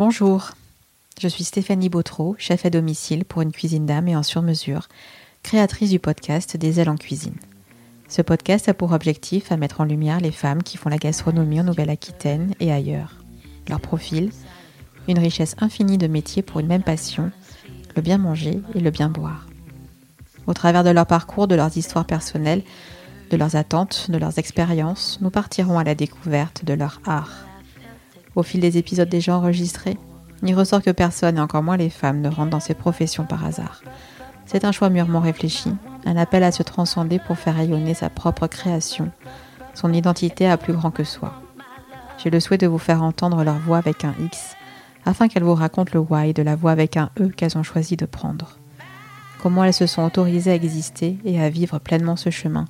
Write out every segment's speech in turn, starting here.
Bonjour, je suis Stéphanie Bautreau, chef à domicile pour une cuisine d'âme et en sur-mesure, créatrice du podcast Des ailes en cuisine. Ce podcast a pour objectif à mettre en lumière les femmes qui font la gastronomie en Nouvelle-Aquitaine et ailleurs. Leur profil, une richesse infinie de métiers pour une même passion, le bien manger et le bien boire. Au travers de leur parcours, de leurs histoires personnelles, de leurs attentes, de leurs expériences, nous partirons à la découverte de leur art. Au fil des épisodes déjà enregistrés, il ressort que personne, et encore moins les femmes, ne rentrent dans ces professions par hasard. C'est un choix mûrement réfléchi, un appel à se transcender pour faire rayonner sa propre création, son identité à plus grand que soi. J'ai le souhait de vous faire entendre leur voix avec un X, afin qu'elles vous racontent le why de la voix avec un E qu'elles ont choisi de prendre. Comment elles se sont autorisées à exister et à vivre pleinement ce chemin,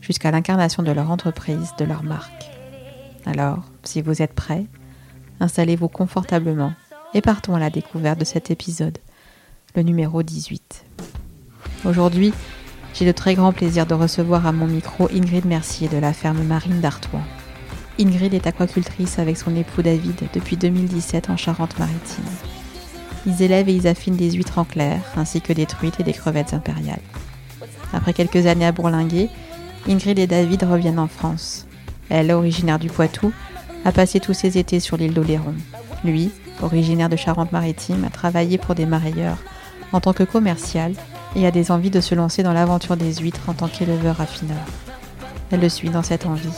jusqu'à l'incarnation de leur entreprise, de leur marque. Alors, si vous êtes prêts, installez-vous confortablement et partons à la découverte de cet épisode, le numéro 18. Aujourd'hui, j'ai le très grand plaisir de recevoir à mon micro Ingrid Mercier de la ferme marine d'Artois. Ingrid est aquacultrice avec son époux David depuis 2017 en Charente-Maritime. Ils élèvent et ils affinent des huîtres en clair, ainsi que des truites et des crevettes impériales. Après quelques années à bourlinguer, Ingrid et David reviennent en France. Elle, originaire du Poitou, a passé tous ses étés sur l'île d'Oléron. Lui, originaire de Charente-Maritime, a travaillé pour des marailleurs en tant que commercial et a des envies de se lancer dans l'aventure des huîtres en tant qu'éleveur affineur. Elle le suit dans cette envie.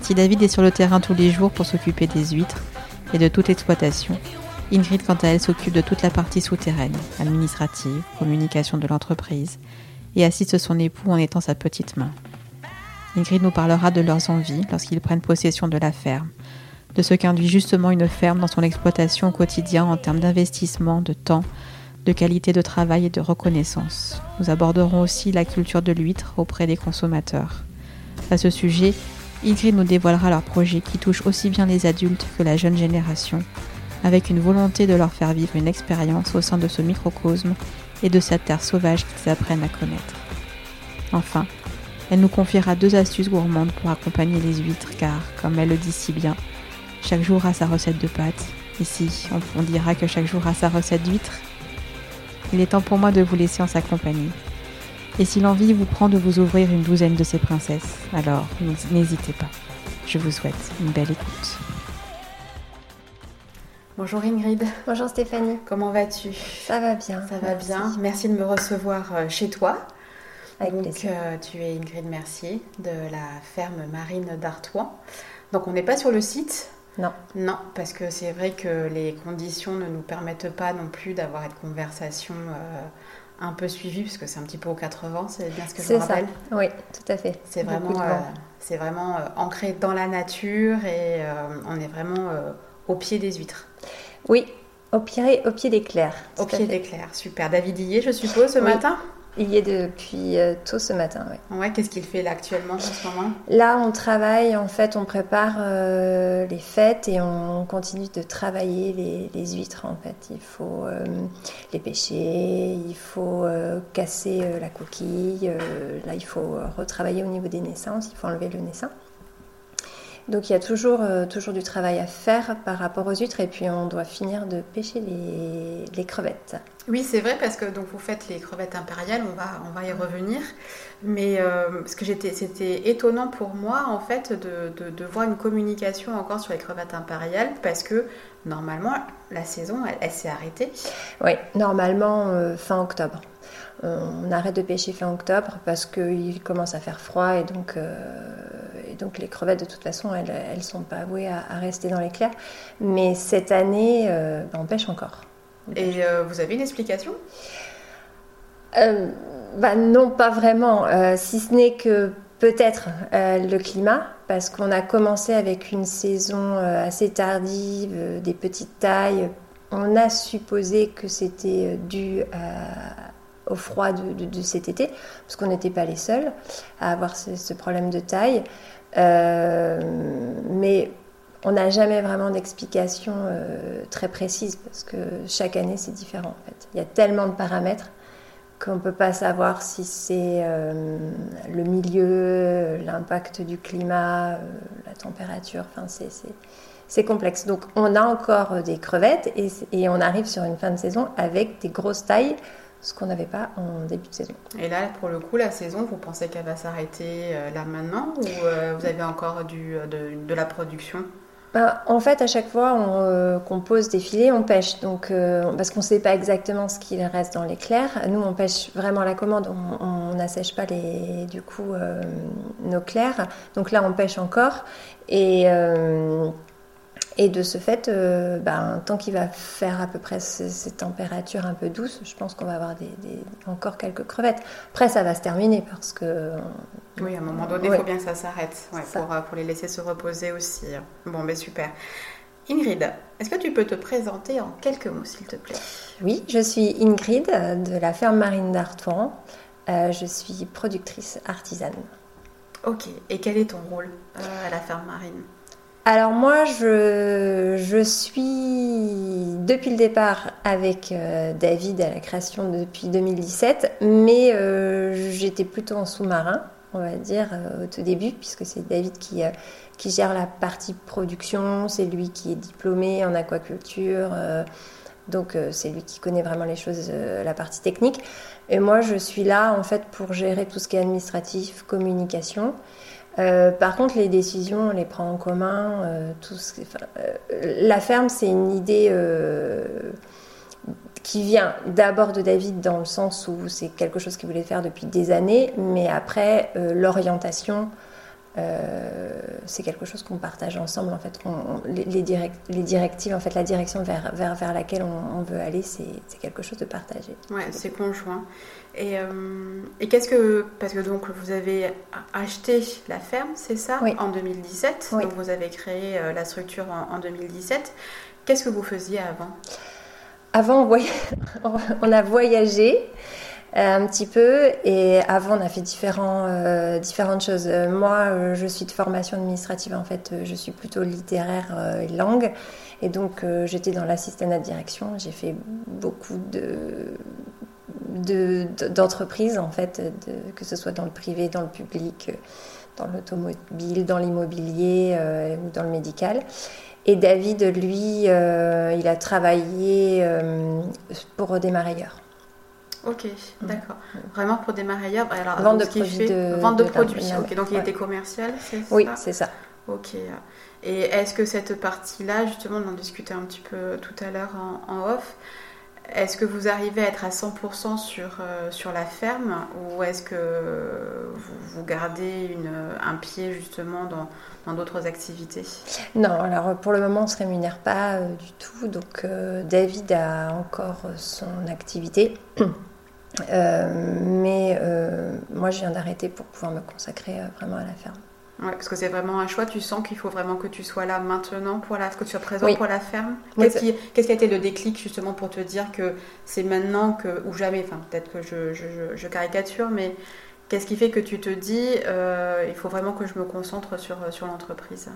Si David est sur le terrain tous les jours pour s'occuper des huîtres et de toute l'exploitation, Ingrid, quant à elle, s'occupe de toute la partie souterraine, administrative, communication de l'entreprise, et assiste son époux en étant sa petite main. Ingrid nous parlera de leurs envies lorsqu'ils prennent possession de la ferme, de ce qu'induit justement une ferme dans son exploitation au quotidien en termes d'investissement, de temps, de qualité de travail et de reconnaissance. Nous aborderons aussi la culture de l'huître auprès des consommateurs. À ce sujet, Ingrid nous dévoilera leurs projets qui touchent aussi bien les adultes que la jeune génération, avec une volonté de leur faire vivre une expérience au sein de ce microcosme et de cette terre sauvage qu'ils apprennent à connaître. Enfin, elle nous confiera deux astuces gourmandes pour accompagner les huîtres car, comme elle le dit si bien, chaque jour a sa recette de pâtes. Ici, on dira que chaque jour a sa recette d'huîtres. Il est temps pour moi de vous laisser en sa compagnie. Et si l'envie vous prend de vous ouvrir une douzaine de ces princesses, alors n'hésitez pas. Je vous souhaite une belle écoute. Bonjour Ingrid. Bonjour Stéphanie. Comment vas-tu? Ça va bien. Ça va bien. Merci de me recevoir euh, chez toi. Donc, euh, tu es Ingrid Mercier de la ferme marine d'Artois. Donc, on n'est pas sur le site? Non. Non, parce que c'est vrai que les conditions ne nous permettent pas non plus d'avoir une conversation euh, un peu suivie, parce que c'est un petit peu aux 80, c'est bien ce que je me rappelle. Ça. Oui, tout à fait. C'est vraiment, euh, c'est vraiment ancré dans la nature et on est vraiment au pied des huîtres. Oui, au pied, au pied des clairs. Au pied des clairs, super. David est, je suppose, ce matin? Il y est depuis euh, tôt ce matin, oui. Ouais, qu'est-ce qu'il fait là actuellement en ce moment? Là, on travaille, en fait, on prépare euh, les fêtes et on continue de travailler les, huîtres, en fait. Il faut euh, les pêcher, il faut casser la coquille, là, il faut retravailler au niveau des naissances, il faut enlever le naissin. Donc il y a toujours, toujours du travail à faire par rapport aux huîtres et puis on doit finir de pêcher les, les crevettes. Oui, c'est vrai parce que donc vous faites les crevettes impériales, on va, on va y revenir. Mais euh, ce que j'étais, c'était étonnant pour moi en fait de, de, voir une communication encore sur les crevettes impériales parce que normalement la saison elle, s'est arrêtée. Oui, normalement euh, fin octobre. On arrête de pêcher fin octobre parce qu'il commence à faire froid et donc, euh, donc les crevettes de toute façon elles ne sont pas avouées à, rester dans les clairs. Mais cette année ben, on pêche encore. Et euh, vous avez une explication? Euh, bah Non, pas vraiment. Euh, si ce n'est que peut-être le climat, parce qu'on a commencé avec une saison assez tardive, des petites tailles. On a supposé que c'était dû au froid de, cet été, parce qu'on n'était pas les seuls à avoir ce, ce problème de taille. Mais on n'a jamais vraiment d'explication euh, très précise parce que chaque année c'est différent en fait. Il y a tellement de paramètres qu'on ne peut pas savoir si c'est euh, le milieu, l'impact du climat, euh, la température. Enfin, c'est complexe. Donc on a encore des crevettes et, et, on arrive sur une fin de saison avec des grosses tailles, ce qu'on n'avait pas en début de saison. Et là, pour le coup, la saison, vous pensez qu'elle va s'arrêter là maintenant ou vous avez encore du, de, de la production? Bah, en fait, à chaque fois euh, qu'on pose des filets, on pêche. Donc, euh, parce qu'on ne sait pas exactement ce qu'il reste dans les clairs. Nous, on pêche vraiment la commande. On n'assèche pas les, du coup euh, nos clairs. Donc là, on pêche encore. Et et de ce fait, euh, ben, tant qu'il va faire à peu près ces, températures un peu douces, je pense qu'on va avoir des, encore quelques crevettes. Après, ça va se terminer parce que. Oui, à un moment donné, il faut bien que ça s'arrête pour, euh, pour, les laisser se reposer aussi. Bon, ben super. Ingrid, est-ce que tu peux te présenter en quelques mots, s'il te plaît? Oui, je suis Ingrid de la ferme marine d'Artois. Euh, je suis productrice artisane. Ok, et quel est ton rôle à la ferme marine? Alors moi, je, suis depuis le départ avec euh, David à la création depuis 2017, mais euh, j'étais plutôt en sous-marin, on va dire, euh, au tout début, puisque c'est David qui, qui gère la partie production, c'est lui qui est diplômé en aquaculture, donc c'est lui qui connaît vraiment les choses, la partie technique. Et moi, je suis là en fait pour gérer tout ce qui est administratif, communication. Euh, par contre, les décisions, on les prend en commun. Euh, euh, la ferme, c'est une idée qui vient d'abord de David dans le sens où c'est quelque chose qu'il voulait faire depuis des années, mais après, l'orientation, c'est quelque chose qu'on partage ensemble. En fait, les, les, directives, en fait, la direction vers, vers, vers laquelle on, on veut aller, c'est quelque chose de partagé. Ouais, c'est conjoint. Et, euh, et qu'est-ce que. Parce que donc vous avez acheté la ferme, c'est ça? En 2017. Donc vous avez créé euh, la structure en, 2017. Qu'est-ce que vous faisiez avant? Avant, on a voyagé euh, un petit peu et avant on a fait différents, différentes choses. Moi je suis de formation administrative en fait, je suis plutôt littéraire et langue et donc j'étais dans l'assistante de direction, j'ai fait beaucoup de d'entreprises, en fait, que ce soit dans le privé, dans le public, dans l'automobile, dans l'immobilier euh, ou dans le médical. Et David, lui, euh, il a travaillé euh, pour des marailleurs. Ok, d'accord. Vraiment pour des marailleurs. Alors, vente de produits. De, vente de, produits. Donc il était commercial, c'est Oui, c'est ça. Ok. Et est-ce que cette partie-là, justement, on en discutait un petit peu tout à l'heure en, off, est-ce que vous arrivez à être à 100% sur, euh, sur la ferme ou est-ce que vous, gardez une, un pied justement dans d'autres activités? Non, alors pour le moment on ne se rémunère pas euh, du tout. Donc euh, David a encore son activité. mais moi je viens d'arrêter pour pouvoir me consacrer vraiment à la ferme. Ouais, parce que c'est vraiment un choix. Tu sens qu'il faut vraiment que tu sois là maintenant pour la, que tu sois présent pour la ferme. Qu'est-ce qui, qui, a été le déclic justement pour te dire que c'est maintenant que ou jamais. Enfin, peut-être que je, je, je, caricature, mais qu'est-ce qui fait que tu te dis euh, il faut vraiment que je me concentre sur sur l'entreprise?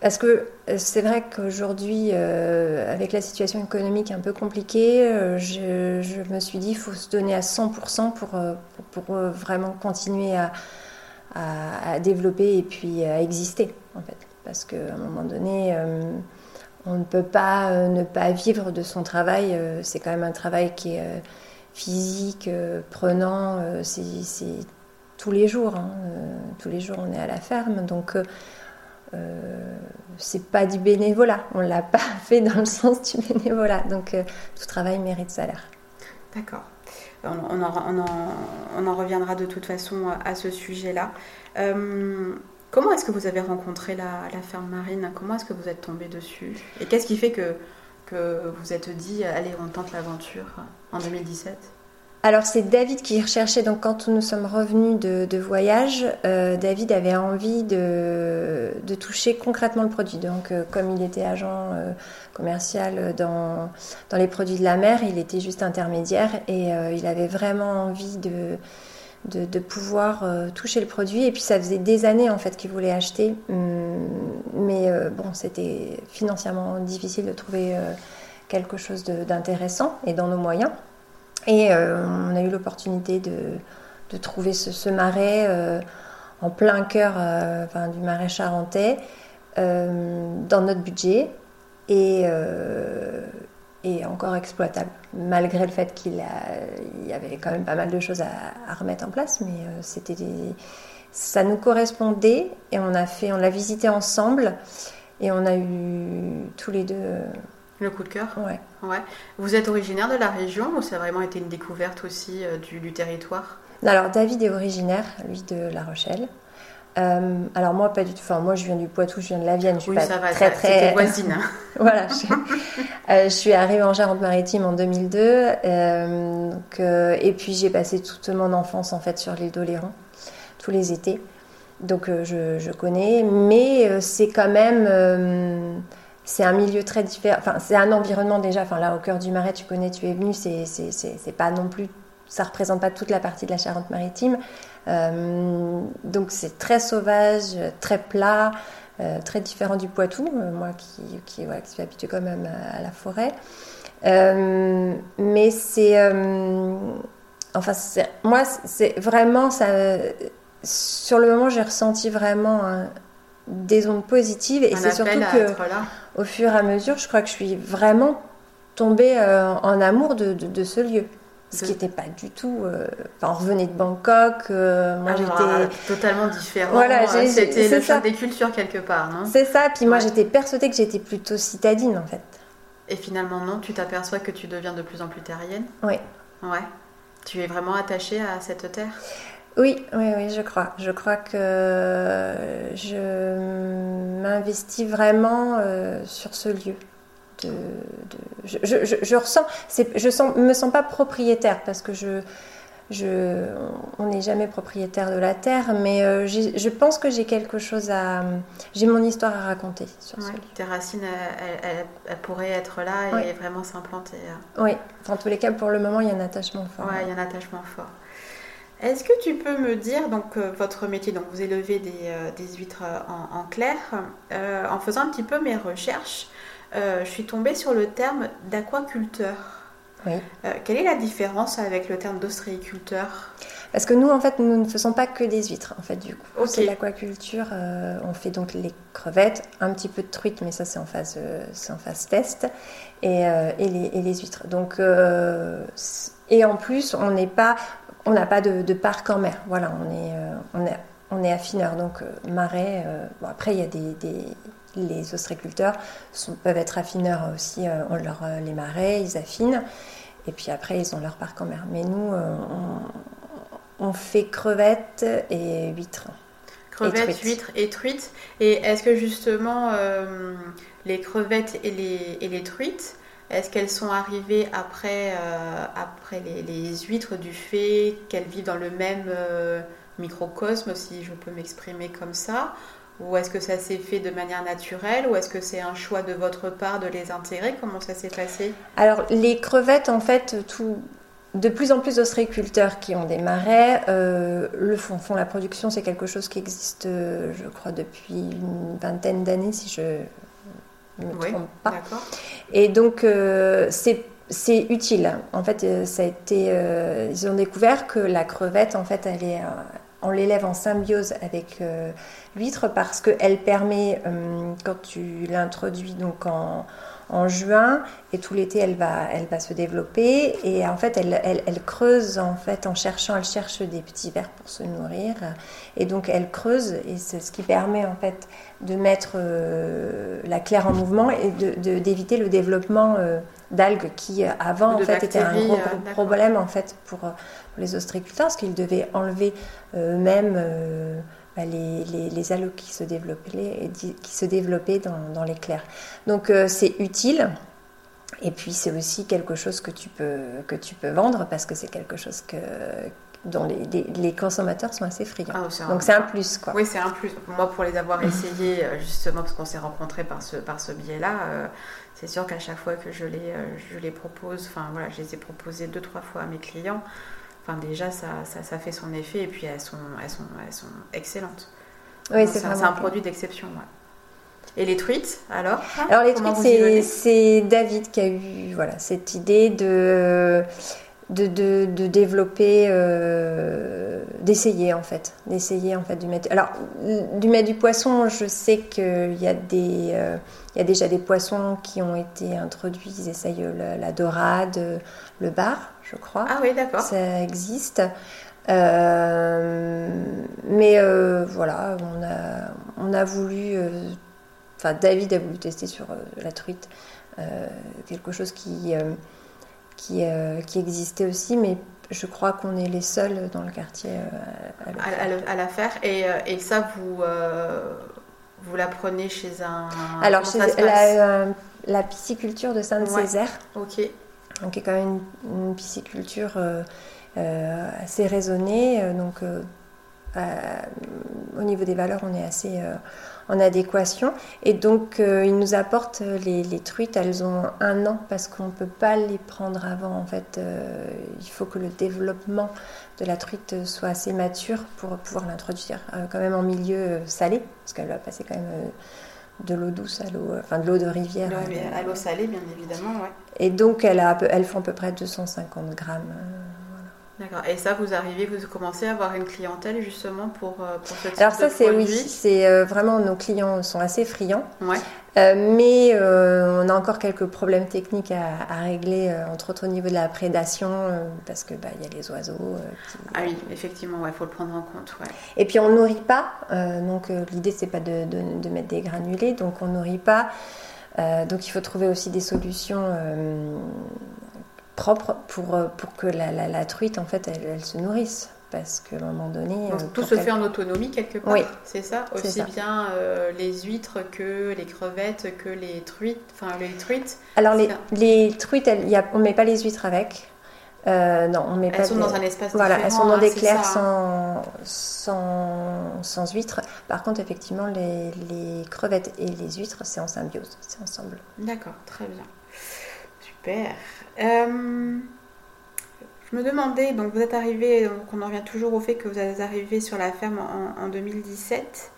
Parce que euh, c'est vrai qu'aujourd'hui, euh, avec la situation économique un peu compliquée, je, je, me suis dit il faut se donner à 100% pour, pour, vraiment continuer à, à, développer et puis à exister, en fait. Parce qu'à un moment donné, euh, on ne peut pas euh, ne pas vivre de son travail. Euh, c'est quand même un travail qui est physique, prenant. c'est tous les jours. Hein. tous les jours, on est à la ferme. Donc, c'est pas du bénévolat. On l'a pas fait dans le sens du bénévolat. Donc, tout travail mérite salaire. D'accord on, en, reviendra de toute façon à, ce sujet-là. Euh, comment est-ce que vous avez rencontré la, ferme marine? Comment est-ce que vous êtes tombé dessus? Et qu'est-ce qui fait que, que vous êtes dit, allez, on tente l'aventure en 2017 alors c'est David qui recherchait, donc quand nous sommes revenus de, voyage, euh, David avait envie de, toucher concrètement le produit. Donc euh, comme il était agent euh, commercial dans, les produits de la mer, il était juste intermédiaire et il avait vraiment envie de, de, pouvoir toucher le produit. Et puis ça faisait des années en fait qu'il voulait acheter, hum, mais bon c'était financièrement difficile de trouver quelque chose d'intéressant et dans nos moyens. Et euh, on a eu l'opportunité de, de, trouver ce, marais euh, en plein cœur euh, du marais charentais. dans notre budget et, et encore exploitable, malgré le fait qu'il y avait quand même pas mal de choses à, remettre en place, mais c'était ça nous correspondait et on on l'a visité ensemble et on a eu tous les deux le coup de cœur ouais. ouais. Vous êtes originaire de la région ou ça a vraiment été une découverte aussi euh, du, territoire? Alors David est originaire, lui, de La Rochelle. Euh, alors moi pas du tout. Donc moi je viens du Poitou, je viens de la Vienne. Je suis oui, pas ça va, très très voisine. voilà. Je... Euh, je, suis arrivée en Charente-Maritime en 2002. donc, et puis j'ai passé toute mon enfance en fait sur l'île d'Oléron, tous les étés. Donc je, je, connais, mais c'est quand même c'est un milieu très différent. Enfin, c'est un environnement déjà. Enfin, là, au cœur du Marais, tu connais, tu es venu. C'est, c'est, pas non plus. Ça représente pas toute la partie de la Charente-Maritime. Euh, donc, c'est très sauvage, très plat, euh, très différent du Poitou. Euh, moi, qui, qui, qui, suis habituée quand même à, la forêt. mais c'est. enfin, moi, c'est vraiment ça. Sur le moment, j'ai ressenti vraiment des ondes positives et c'est surtout que au fur et à mesure, je crois que je suis vraiment tombée euh, en amour de, de, ce lieu. Ce qui n'était pas du tout. Euh, enfin, on revenait de Bangkok. Euh, moi, ah, j'étais totalement différent. Voilà, c'était le choc des cultures quelque part, non? C'est ça. Puis moi, j'étais persuadée que j'étais plutôt citadine, en fait. Et finalement, non. Tu t'aperçois que tu deviens de plus en plus terrienne? Oui. Ouais. Tu es vraiment attachée à cette terre? Oui, oui, oui, je crois. Je crois que je m'investis vraiment euh, sur ce lieu. De, je, ressens, je me sens pas propriétaire parce que je, je, on n'est jamais propriétaire de la terre, mais euh, je pense que j'ai quelque chose à, j'ai mon histoire à raconter sur ce lieu. Tes racines, elles, pourraient être là et vraiment s'implanter. Hein. Oui, en tous les cas, pour le moment, il y a un attachement fort. Oui, il y a un attachement fort. Est-ce que tu peux me dire, donc euh, votre métier, donc vous élevez des, euh, huîtres euh, en, clair, en faisant un petit peu mes recherches, je suis tombée sur le terme d'aquaculteur. Oui. quelle est la différence avec le terme d'ostréiculteur? Parce que nous, en fait, nous ne faisons pas que des huîtres, en fait, du coup. C'est l'aquaculture. on fait donc les crevettes, un petit peu de truite, mais ça, c'est en phase, en phase test, et, et, les, et les, huîtres. Donc, et en plus, on n'est pas, on n'a pas de, parc en mer. Voilà, on est, euh, on est, on est affineur. Donc, euh, marais, euh, après, il y a des, les ostréiculteurs peuvent être affineurs aussi, on leur, les marais, ils affinent. Et puis après, ils ont leur parc en mer. Mais nous, on, fait crevettes et huîtres. Crevettes, huîtres et truites. Et est-ce que justement, les crevettes et les, et les truites, est-ce qu'elles sont arrivées après, euh, après les, huîtres du fait qu'elles vivent dans le même euh, microcosme, si je peux m'exprimer comme ça? Ou est-ce que ça s'est fait de manière naturelle? Ou est-ce que c'est un choix de votre part de les intégrer? Comment ça s'est passé? Alors, les crevettes, en fait, tout, de plus en plus d'ostréiculteurs qui ont des marais euh, le font, font la production. C'est quelque chose qui existe, je crois, depuis une vingtaine d'années, si je ne me trompe pas. Et donc, euh, c'est utile. En fait, euh, ça a été, euh, ils ont découvert que la crevette, en fait, elle est, on l'élève en symbiose avec l'huître parce qu'elle permet, quand tu l'introduis donc en, en juin et tout l'été elle va, elle va se développer. Et en fait elle, elle, creuse en fait en cherchant, elle cherche des petits vers pour se nourrir. Et donc elle creuse et c'est ce qui permet en fait de mettre euh, la claire en mouvement et d'éviter de, le développement euh, d'algues qui euh, avant en fait était un gros, problème en fait pour, pour les ostréiculteurs parce qu'ils devaient enlever même bah, les, les, algues qui se développaient, qui se développaient dans, dans l'éclair. Donc euh, c'est utile. Et puis c'est aussi quelque chose que tu peux, que tu peux vendre parce que c'est quelque chose que, dont les, les, consommateurs sont assez friands. Ah, Donc c'est un plus. Quoi. Oui, c'est un plus. Moi, pour les avoir essayés, euh, justement, parce qu'on s'est rencontrés par ce, par ce biais-là, euh, c'est sûr qu'à chaque fois que je les, je les propose, enfin voilà, je les ai proposés deux, trois fois à mes clients, Enfin, déjà, ça, ça, fait son effet et puis elles sont, elles sont, elles sont excellentes. Oui, c'est un produit d'exception. Et les truites, alors Alors, les truites, c'est David qui a eu voilà, cette idée de de, de, développer, euh, d'essayer en fait, d'essayer en fait du mettre. Alors du mettre du poisson, je sais qu'il y a des, euh, il y a déjà des poissons qui ont été introduits. Ils essayent la, dorade, le bar, je crois. Ah oui, d'accord. Ça existe. Euh, mais voilà, on a, on a voulu, enfin David a voulu tester sur la truite quelque chose qui qui, euh, qui existait aussi, mais je crois qu'on est les seuls dans le quartier euh, à, la faire. Et, euh, et, ça, vous, vous l'apprenez chez un. Alors, chez la, la, pisciculture de Sainte-Césaire. Ok. Donc, qui est quand même une, pisciculture assez raisonnée. donc, au niveau des valeurs, on est assez en adéquation. Et donc, euh, ils nous apportent les, truites, elles ont un an parce qu'on ne peut pas les prendre avant. En fait, euh, il faut que le développement de la truite soit assez mature pour pouvoir l'introduire euh, quand même en milieu salé, parce qu'elle va passer quand même de l'eau douce à l'eau, enfin de l'eau de rivière. à l'eau salée, bien évidemment, ouais. Et donc, elle a, elles font à peu près 250 grammes. D'accord. Et ça, vous arrivez, vous commencez à avoir une clientèle justement pour, euh, pour ce type Alors ça, c'est oui, c'est euh, vraiment nos clients sont assez friands. Ouais. Euh, mais on a encore quelques problèmes techniques à, régler, entre autres au niveau de la prédation, parce que bah il y a les oiseaux. Ah oui, effectivement, il faut le prendre en compte. Ouais. Et puis on nourrit pas, donc l'idée c'est pas de, de, de, mettre des granulés, donc on nourrit pas. donc il faut trouver aussi des solutions propre pour, euh, pour que la, la, truite, en fait, elle, se nourrisse. Parce qu'à un moment donné. Euh, tout se fait en autonomie quelque part. Oui. C'est ça? Aussi bien euh, les huîtres que les crevettes, que les truites. Enfin, les truites? Alors, les, les, truites, y a, on ne met pas les huîtres avec. non, on met elles pas. Elles sont dans un espace Voilà, elles sont dans des clairs sans, sans, sans, huîtres. Par contre, effectivement, les, les crevettes et les huîtres, c'est en symbiose, c'est ensemble. D'accord, très bien. Super. Euh, je me demandais, donc vous êtes arrivé, donc on en revient toujours au fait que vous êtes arrivé sur la ferme en, 2017.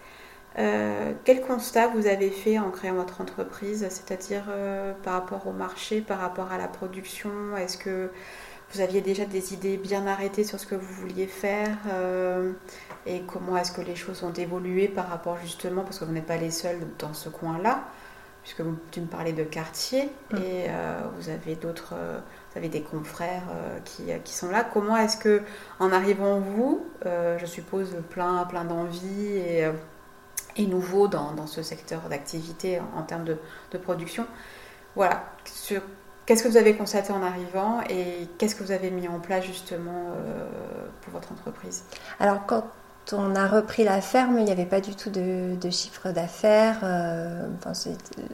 Euh, quel constat vous avez fait en créant votre entreprise, c'est-à-dire euh, par rapport au marché, par rapport à la production? Est-ce que vous aviez déjà des idées bien arrêtées sur ce que vous vouliez faire Et comment est-ce que les choses ont évolué par rapport justement, parce que vous n'êtes pas les seuls dans ce coin-là, puisque tu me parlais de quartier mm. et euh, vous avez d'autres, euh, vous avez des confrères euh, qui, qui, sont là. Comment est-ce que, en arrivant vous, je suppose plein, plein d'envie et, et nouveau dans, dans, ce secteur d'activité en, termes de, de, production, voilà, qu'est-ce que vous avez constaté en arrivant et qu'est-ce que vous avez mis en place justement pour votre entreprise? Alors quand on a repris la ferme, il n'y avait pas du tout de, chiffre d'affaires. Euh,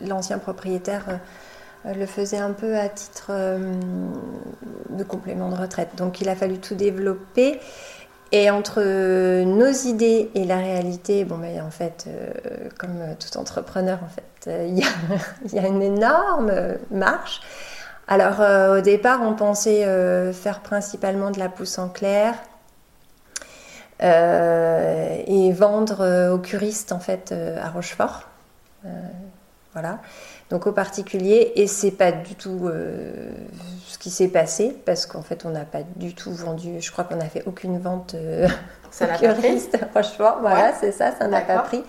l'ancien propriétaire euh, le faisait un peu à titre euh, de complément de retraite. Donc il a fallu tout développer. Et entre nos idées et la réalité, bon, mais en fait, comme tout entrepreneur, en fait, il y, a, une énorme marche. Alors au départ, on pensait faire principalement de la pousse en clair, et vendre euh, aux curistes en fait euh, à Rochefort. voilà. Donc aux particuliers, et c'est pas du tout ce qui s'est passé parce qu'en fait on n'a pas du tout vendu. Je crois qu'on n'a fait aucune vente ça aux curistes à Rochefort. Voilà, c'est ça, ça n'a pas pris.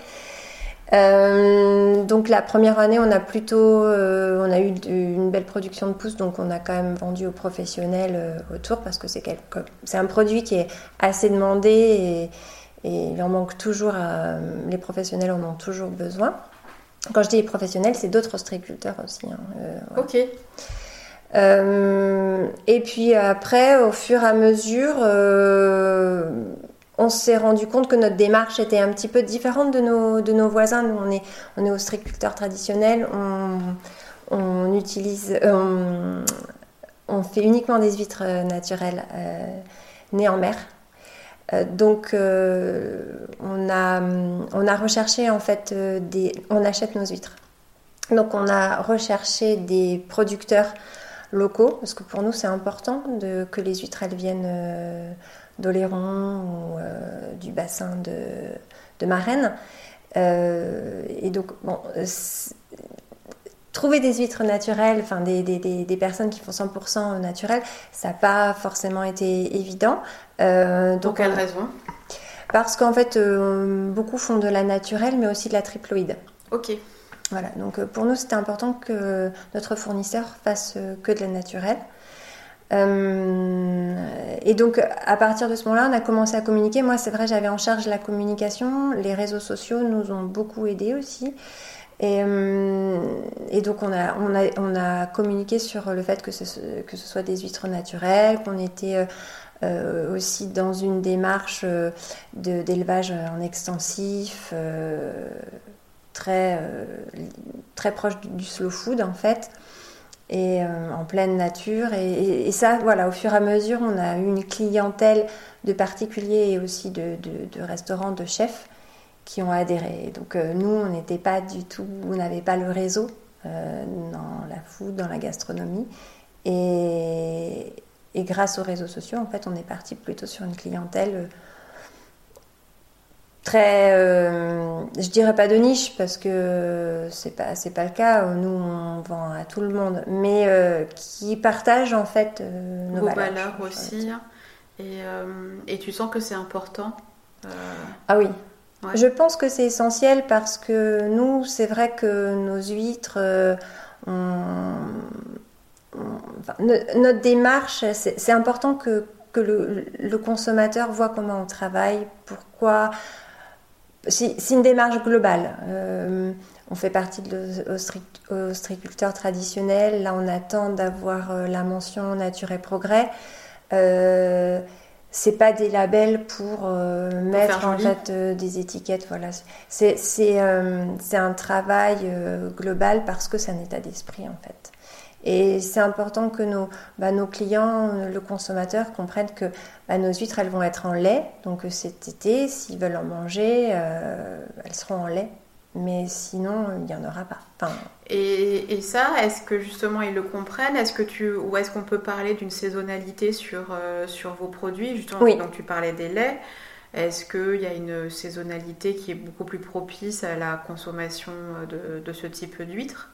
Euh, donc la première année, on a plutôt, euh, on a eu une belle production de pousses, donc on a quand même vendu aux professionnels euh, autour parce que c'est c'est un produit qui est assez demandé et, il en manque toujours. les professionnels en ont toujours besoin. Quand je dis les professionnels, c'est d'autres ostréiculteurs aussi. Hein, ok. et puis après, au fur et à mesure, on s'est rendu compte que notre démarche était un petit peu différente de nos, voisins. Nous, on est, on est traditionnels, on, utilise, euh, fait uniquement des huîtres euh, naturelles euh, nées en mer. donc, on, a, recherché en fait des. On achète nos huîtres. Donc, on a recherché des producteurs locaux, parce que pour nous, c'est important que les huîtres, viennent d'Oléron ou euh, du bassin de, de Marraine. Euh, et donc, bon, trouver des huîtres naturelles, enfin des, des, des, personnes qui font 100% naturel, ça n'a pas forcément été évident. Euh, donc, Pour quelle raison? Parce qu'en fait, beaucoup font de la naturelle, mais aussi de la triploïde. Ok. Voilà, donc pour nous, c'était important que notre fournisseur fasse que de la naturelle. Et donc, à partir de ce moment-là, on a commencé à communiquer. Moi, c'est vrai, j'avais en charge la communication. Les réseaux sociaux nous ont beaucoup aidés aussi. Et, euh, donc on a, on, a, on a communiqué sur le fait que ce, que ce soit des huîtres naturelles, qu'on était euh, euh, aussi dans une démarche d'élevage en extensif, très, très proche du, slow food en fait, et en pleine nature. Et, ça, voilà, au fur et à mesure, on a eu une clientèle de particuliers et aussi de restaurants, de chefs qui ont adhéré. Donc euh, nous, on n'était pas du tout, on n'avait pas le réseau euh, dans la food, dans la gastronomie. Et, et, grâce aux réseaux sociaux, en fait, on est parti plutôt sur une clientèle euh, très, je dirais pas de niche parce que c'est pas c'est pas le cas. Nous, on vend à tout le monde, mais qui partage en fait nos Vos valeurs, aussi. Et, et, tu sens que c'est important. Ah oui, je pense que c'est essentiel parce que nous, c'est vrai que nos huîtres, euh, notre démarche, c'est important que, que le, consommateur voit comment on travaille, pourquoi. C'est une démarche globale. Euh, on fait partie de l'ostriculteur traditionnel. Là, on attend d'avoir euh, la mention nature et progrès. Euh, c'est pas des labels pour, euh, mettre en fait euh, des étiquettes voilà c'est un travail global parce que c'est un état d'esprit en fait et c'est important que nos bah, nos clients le consommateur comprennent que bah, nos huîtres elles vont être en lait donc cet été s'ils veulent en manger elles seront en lait mais sinon il n'y en aura pas. et, ça, est-ce que justement ils le comprennent? Est-ce que tu ou est-ce qu'on peut parler d'une saisonnalité sur euh, sur vos produits? Justement, oui. donc tu parlais des laits. Est-ce qu'il y a une saisonnalité qui est beaucoup plus propice à la consommation de, de ce type d'huîtres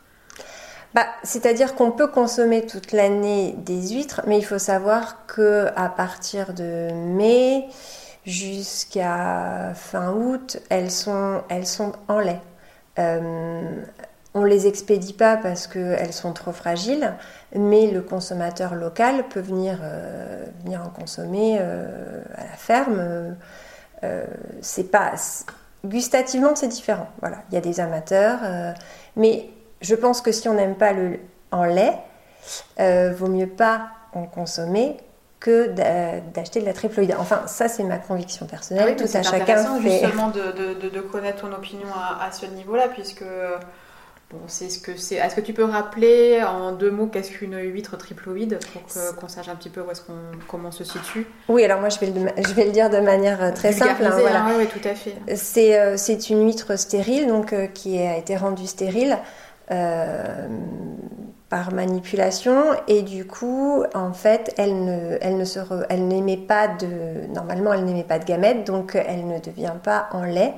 bah, C'est-à-dire qu'on peut consommer toute l'année des huîtres, mais il faut savoir que à partir de mai, jusqu'à fin août, elles sont, en lait. Euh, on ne les expédie pas parce qu'elles sont trop fragiles, mais le consommateur local peut venir, euh, en consommer euh, à la ferme. c'est pas gustativement c'est différent. Voilà, il y a des amateurs, mais je pense que si on n'aime pas le en lait, vaut mieux pas en consommer que d'acheter de la triploïde. Enfin, ça, c'est ma conviction personnelle. Ah Tout à chacun fait... justement de, de, de, connaître ton opinion à, ce niveau-là, puisque bon, c'est ce que c'est. Est-ce que tu peux rappeler en deux mots qu'est-ce qu'une huître triploïde pour qu'on sache un petit peu où est-ce qu'on comment on se situe? Oui, alors moi, je vais le, je vais le dire de manière euh, très simple. Hein, voilà. oui, tout à fait. C'est euh, c'est une huître stérile, donc euh, qui a été rendue stérile. Euh, par manipulation. Et du coup en fait elle ne elle ne se elle n'émet pas de normalement elle n'émet pas de gamètes donc elle ne devient pas en lait.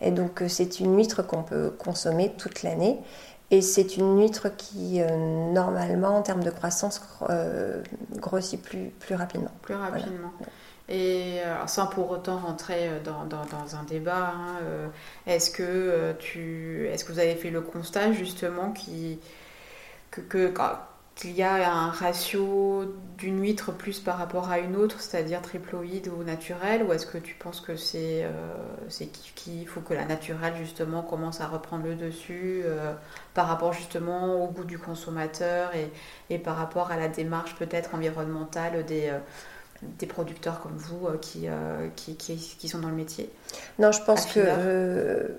Et donc c'est une huître qu'on peut consommer toute l'année. Et c'est une huître qui euh, normalement en termes de croissance euh, grossit plus plus rapidement. Plus rapidement Et sans pour autant rentrer dans, dans, un débat, hein, est-ce que tu, est-ce que vous avez fait le constat justement qu'il y a un ratio d'une huître plus par rapport à une autre, c'est-à-dire triploïde ou naturelle, ou est-ce que tu penses que c'est euh, qu'il faut que la naturelle justement commence à reprendre le dessus euh, par rapport justement au goût du consommateur et, par rapport à la démarche peut-être environnementale des, euh, des producteurs comme vous qui, qui, qui, qui, sont dans le métier Non, je pense que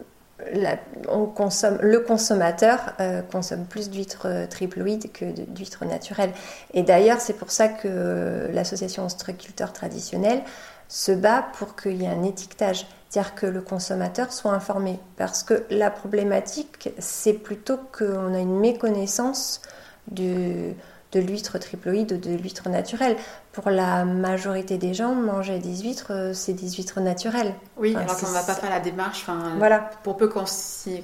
on consomme, le consommateur euh, consomme plus d'huîtres euh, triploïdes que d'huîtres naturelles. Et d'ailleurs, c'est pour ça que l'association ostriculteurs traditionnels se bat pour qu'il y ait un étiquetage, c'est-à-dire que le consommateur soit informé. Parce que la problématique, c'est plutôt qu'on a une méconnaissance du, de l'huître triploïde ou de l'huître naturelle. Pour la majorité des gens, manger des huîtres, euh, c'est des huîtres naturelles. Oui, alors qu'on ne va pas faire la démarche. Voilà. Pour peu qu'on s'y,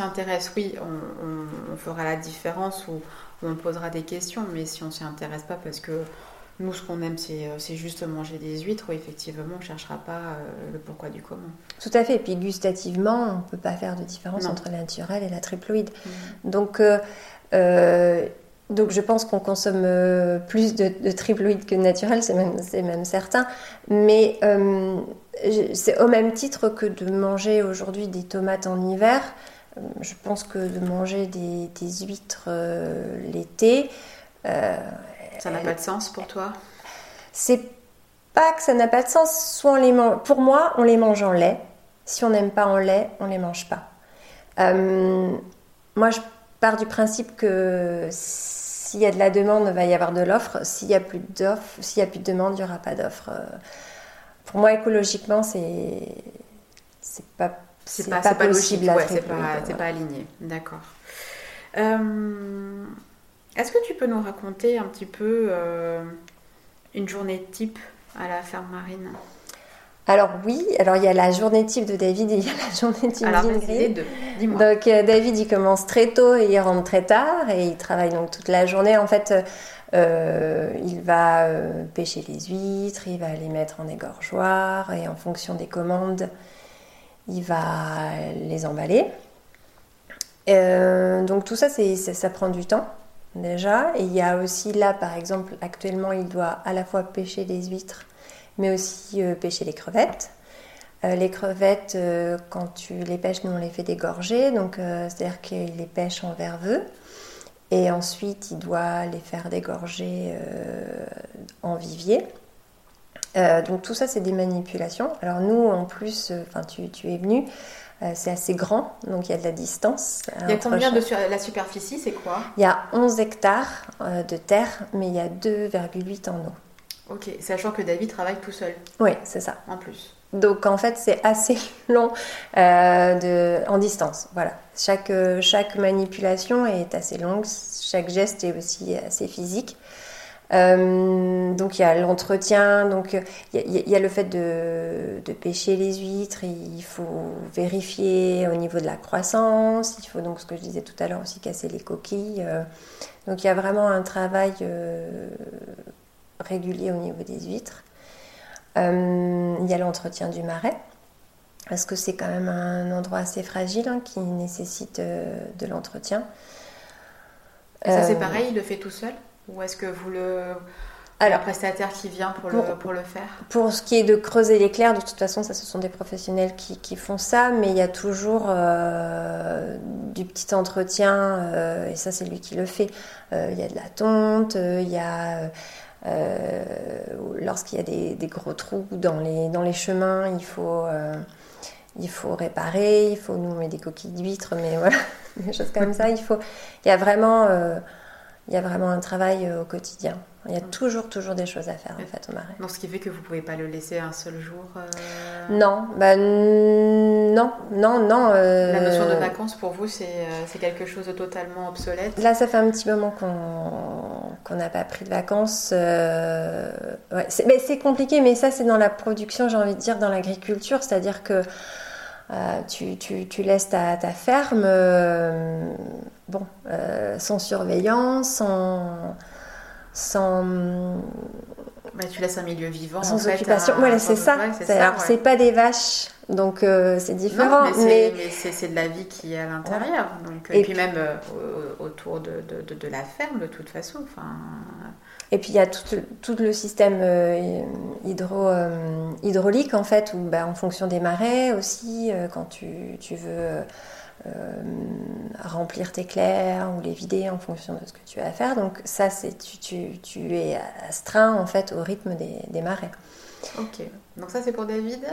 intéresse, oui, on, fera la différence ou on posera des questions, mais si on s'y intéresse pas parce que nous, ce qu'on aime, euh, c'est juste manger des huîtres. Effectivement, on ne cherchera pas euh, le pourquoi du comment. Tout à fait. Et puis, gustativement, on ne peut pas faire de différence entre la naturelle et la triploïde. Mm. Donc, euh, donc, je pense qu'on consomme plus de, de triploïdes que de naturel, c'est même, même certain. Mais c'est au même titre que de manger aujourd'hui des tomates en hiver. Je pense que de manger des, des huîtres l'été, ça n'a pas de sens pour toi? C'est pas que ça n'a pas de sens. Soit on les mange, pour moi, on les mange en lait. Si on n'aime pas en lait, on les mange pas. Euh, moi, je pars du principe que s'il y a de la demande, il va y avoir de l'offre. S'il y a plus d'offre, s'il y a plus de demande, il n'y aura pas d'offre. Euh, pour moi, écologiquement, c'est c'est pas c'est pas, possible. Ouais, c'est pas, pas, aligné. D'accord. Euh, est-ce que tu peux nous raconter un petit peu euh, une journée type à la ferme marine? Alors oui, alors il y a la journée type de David et il y a la journée type d'Ingrid. Donc euh, David il commence très tôt et il rentre très tard et il travaille donc toute la journée. En fait, euh, il va pêcher les huîtres, il va les mettre en égorgeoir et en fonction des commandes, il va les emballer. donc tout ça, ça prend du temps déjà. Et il y a aussi là, par exemple, actuellement, il doit à la fois pêcher les huîtres, mais aussi euh, pêcher les crevettes. Euh, les crevettes, euh, quand tu les pêches, nous on les fait dégorger, donc c'est-à-dire qu'il les pêche en verveux. Et ensuite, il doit les faire dégorger en vivier. donc tout ça, c'est des manipulations. Alors nous, en plus, enfin tu, tu, es venu, c'est assez grand, donc il y a de la distance. Il y a combien de la superficie C'est quoi? Il y a 11 hectares de terre, mais il y a 2,8 en eau. Ok, sachant que David travaille tout seul. Oui, c'est ça. En plus. Donc en fait, c'est assez long euh, de, en distance. Voilà. Chaque, chaque manipulation est assez longue, chaque geste est aussi assez physique. Euh, donc il y a l'entretien, donc il y, a le fait de, pêcher les huîtres, il faut vérifier au niveau de la croissance, il faut donc ce que je disais tout à l'heure aussi casser les coquilles. Euh. donc il y a vraiment un travail euh, régulier au niveau des huîtres. il y a l'entretien du marais, parce que c'est quand même un endroit assez fragile hein, qui nécessite de l'entretien. Ça c'est pareil, il le fait tout seul ou est-ce que vous le... Alors, un prestataire qui vient pour, le, pour le faire? Pour ce qui est de creuser l'éclair, de toute façon, ça, ce sont des professionnels qui, qui font ça, mais il y a toujours euh, du petit entretien, euh, et ça, c'est lui qui le fait. Euh, il y a de la tonte, il y a. Lorsqu'il y a des, gros trous dans les, dans les chemins, il faut, il faut réparer, il faut nous mettre des coquilles d'huîtres, mais voilà, des choses comme ça. Il, faut, il y a vraiment il y a vraiment un travail euh, au quotidien. Il y a toujours, toujours des choses à faire en fait au marais. Donc ce qui fait que vous ne pouvez pas le laisser un seul jour euh, Non, bah, non, non, non. Euh, La notion de vacances pour vous, c'est quelque chose de totalement obsolète? Là, ça fait un petit moment qu'on n'a pas pris de vacances. Ouais, c'est compliqué, mais ça, c'est dans la production, j'ai envie de dire, dans l'agriculture. C'est-à-dire que euh, tu, tu, tu, laisses ta, ta ferme euh, bon, euh, sans surveillance, sans. sans tu laisses un milieu vivant. Sans occupation. voilà, c'est ça. alors, c'est pas des vaches, donc c'est différent. mais, c'est de la vie qui est à l'intérieur. Et, et, puis, même autour de, de, de, la ferme, de toute façon. Enfin. Et puis il y a tout, le système euh, hydro, euh, hydraulique en fait, où bah, en fonction des marais aussi, euh, quand tu, tu veux remplir tes clairs ou les vider en fonction de ce que tu as à faire. Donc ça, c'est tu, tu, tu, es astreint en fait au rythme des, des marais. Ok. Donc ça c'est pour David?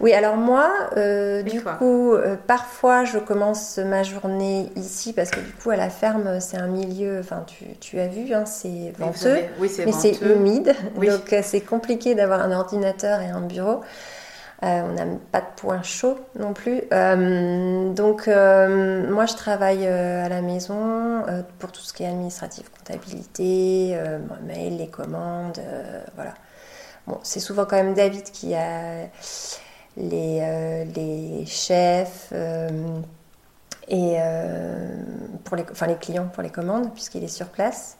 Oui, alors moi, euh, du coup, euh, parfois je commence ma journée ici parce que du coup à la ferme c'est un milieu, enfin tu, tu as vu, hein, c'est venteux, mais c'est humide, donc euh, c'est compliqué d'avoir un ordinateur et un bureau. on n'a pas de point chaud non plus. donc, moi, je travaille à la maison pour tout ce qui est administratif, comptabilité, mail, les commandes, voilà. Bon, c'est souvent quand même David qui a les, les chefs et pour les, enfin, les clients pour les commandes, puisqu'il est sur place.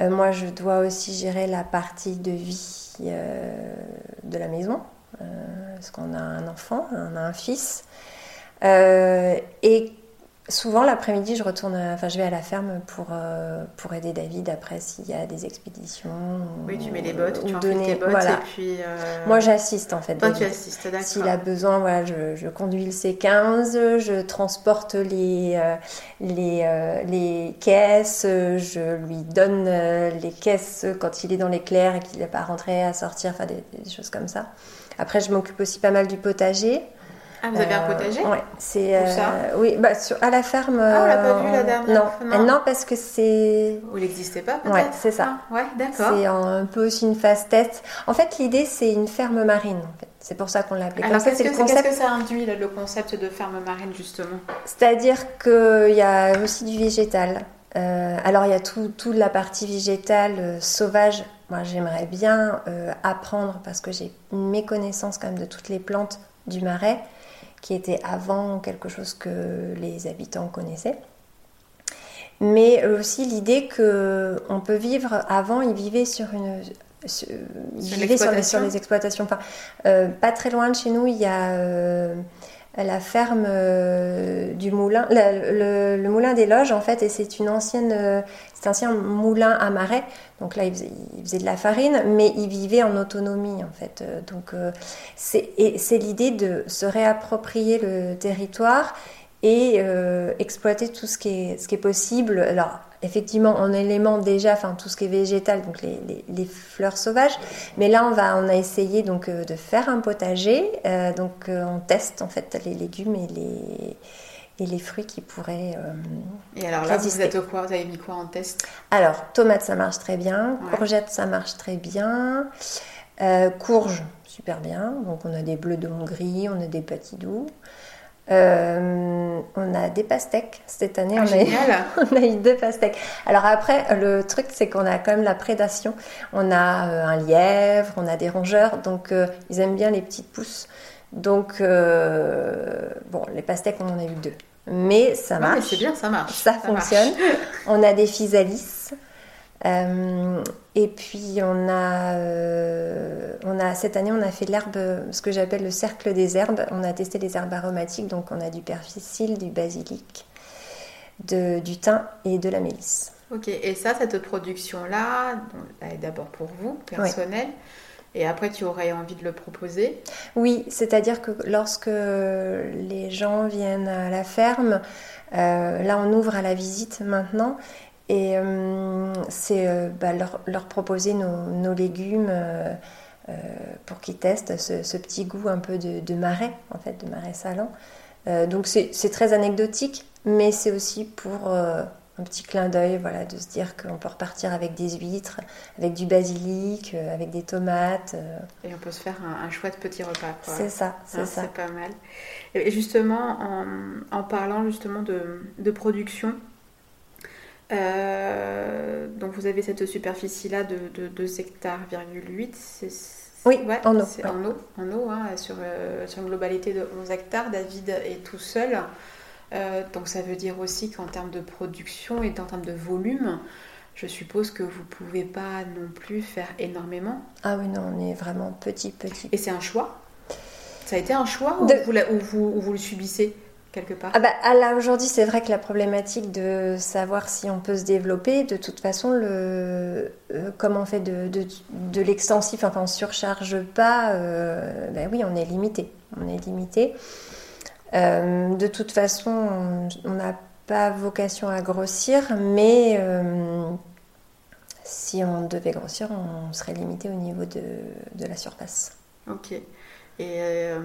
Euh, moi, je dois aussi gérer la partie de vie euh, de la maison, euh, parce qu'on a un enfant, on a un fils. et Souvent, l'après-midi, je retourne, enfin, je vais à la ferme pour, euh, pour aider David après s'il y a des expéditions. Oui, tu mets les bottes, tu donner, tes bottes et puis. Euh, Moi, j'assiste en fait. Toi, tu assistes, d'accord. S'il a besoin, voilà, je, je, conduis le C15, je transporte les, euh, les, les caisses, je lui donne les caisses quand il est dans l'éclair et qu'il n'est pas rentré à sortir, enfin, des, des choses comme ça. Après, je m'occupe aussi pas mal du potager. Ah, vous avez un potager Oui, c'est. Euh, oui, bah, à la ferme. Ah, on l'a pas vu la dernière non. non. parce que c'est. Ou il n'existait pas peut-être Ouais, c'est ça. Ah, ouais, d'accord. C'est un peu aussi une phase tête. En fait, l'idée, c'est une ferme marine. En fait. C'est pour ça qu'on l'a appelé Alors, qu'est-ce que, concept... que, ça induit, le concept de ferme marine, justement? C'est-à-dire qu'il y a aussi du végétal. Euh, alors, il y a toute tout la partie végétale euh, sauvage. Moi, j'aimerais bien apprendre parce que j'ai une méconnaissance quand même de toutes les plantes du marais qui était avant quelque chose que les habitants connaissaient. Mais aussi l'idée qu'on peut vivre, avant ils vivaient sur une... ils vivaient sur, les exploitations. Enfin, euh, pas très loin de chez nous, il y a euh, la ferme euh, du moulin, le, moulin des loges en fait, et c'est une ancienne, euh, c'est un ancien moulin à marais. Donc là, il faisait, de la farine, mais il vivait en autonomie en fait. Euh, donc c'est l'idée de se réapproprier le territoire et exploiter tout ce qui est, ce qui est possible. Alors effectivement en élément déjà, enfin tout ce qui est végétal, donc les, fleurs sauvages. Mais là, on va, on a essayé donc euh, de faire un potager. Euh, donc euh, on teste en fait les légumes et les et les fruits qui pourraient. et alors là, vous êtes au quoi? Vous avez mis quoi en test? Alors tomates, ça marche très bien. Courgettes, ça marche très bien. courges, super bien. Donc on a des bleus de Hongrie, on a des petits doux. Euh, on a des pastèques cette année. Ah, on, a, on, a, eu deux pastèques. Alors après, le truc, c'est qu'on a quand même la prédation. On a euh, un lièvre, on a des rongeurs, donc euh, ils aiment bien les petites pousses. Donc, bon, les pastèques, on en a eu deux. Mais ça marche. c'est bien, ça marche. Ça, fonctionne. on a des physalis. Euh, et puis on a, euh, on a cette année on a fait l'herbe, ce que j'appelle le cercle des herbes. On a testé les herbes aromatiques, donc on a du persil, du basilic, de, du thym et de la mélisse. Ok, et ça, cette production-là, elle est d'abord pour vous, personnel. Et après, tu aurais envie de le proposer? Oui, c'est-à-dire que lorsque les gens viennent à la ferme, euh, là on ouvre à la visite maintenant, et euh, c'est euh, bah, leur, proposer nos, légumes euh, pour qu'ils testent ce, petit goût un peu de, marais, en fait, de marais salant. donc c'est très anecdotique, mais c'est aussi pour un petit clin d'œil, voilà, de se dire qu'on peut repartir avec des huîtres, avec du basilic, avec des tomates. Et on peut se faire un, chouette petit repas. C'est ça, c'est ça. C'est pas mal. Et justement, en, parlant justement de, de production, euh, donc vous avez cette superficie-là de, de 2 hectares, oui, en eau. En eau, en eau hein, sur, euh, sur, une globalité de 11 hectares. David est tout seul. Euh, donc ça veut dire aussi qu'en termes de production et en termes de volume, je suppose que vous ne pouvez pas non plus faire énormément. Ah oui, non, on est vraiment petit, petit. Et c'est un choix? Ça a été un choix ou, vous, ou vous le subissez? Quelque part ah bah, Là, aujourd'hui, c'est vrai que la problématique de savoir si on peut se développer, de toute façon, le, euh, comme on fait de, de, l'extensif, enfin, on ne surcharge pas, euh, ben oui, on est limité. On est limité. Euh, de toute façon, on n'a pas vocation à grossir, mais si on devait grossir, on serait limité au niveau de, de la surface. Ok. Et, euh,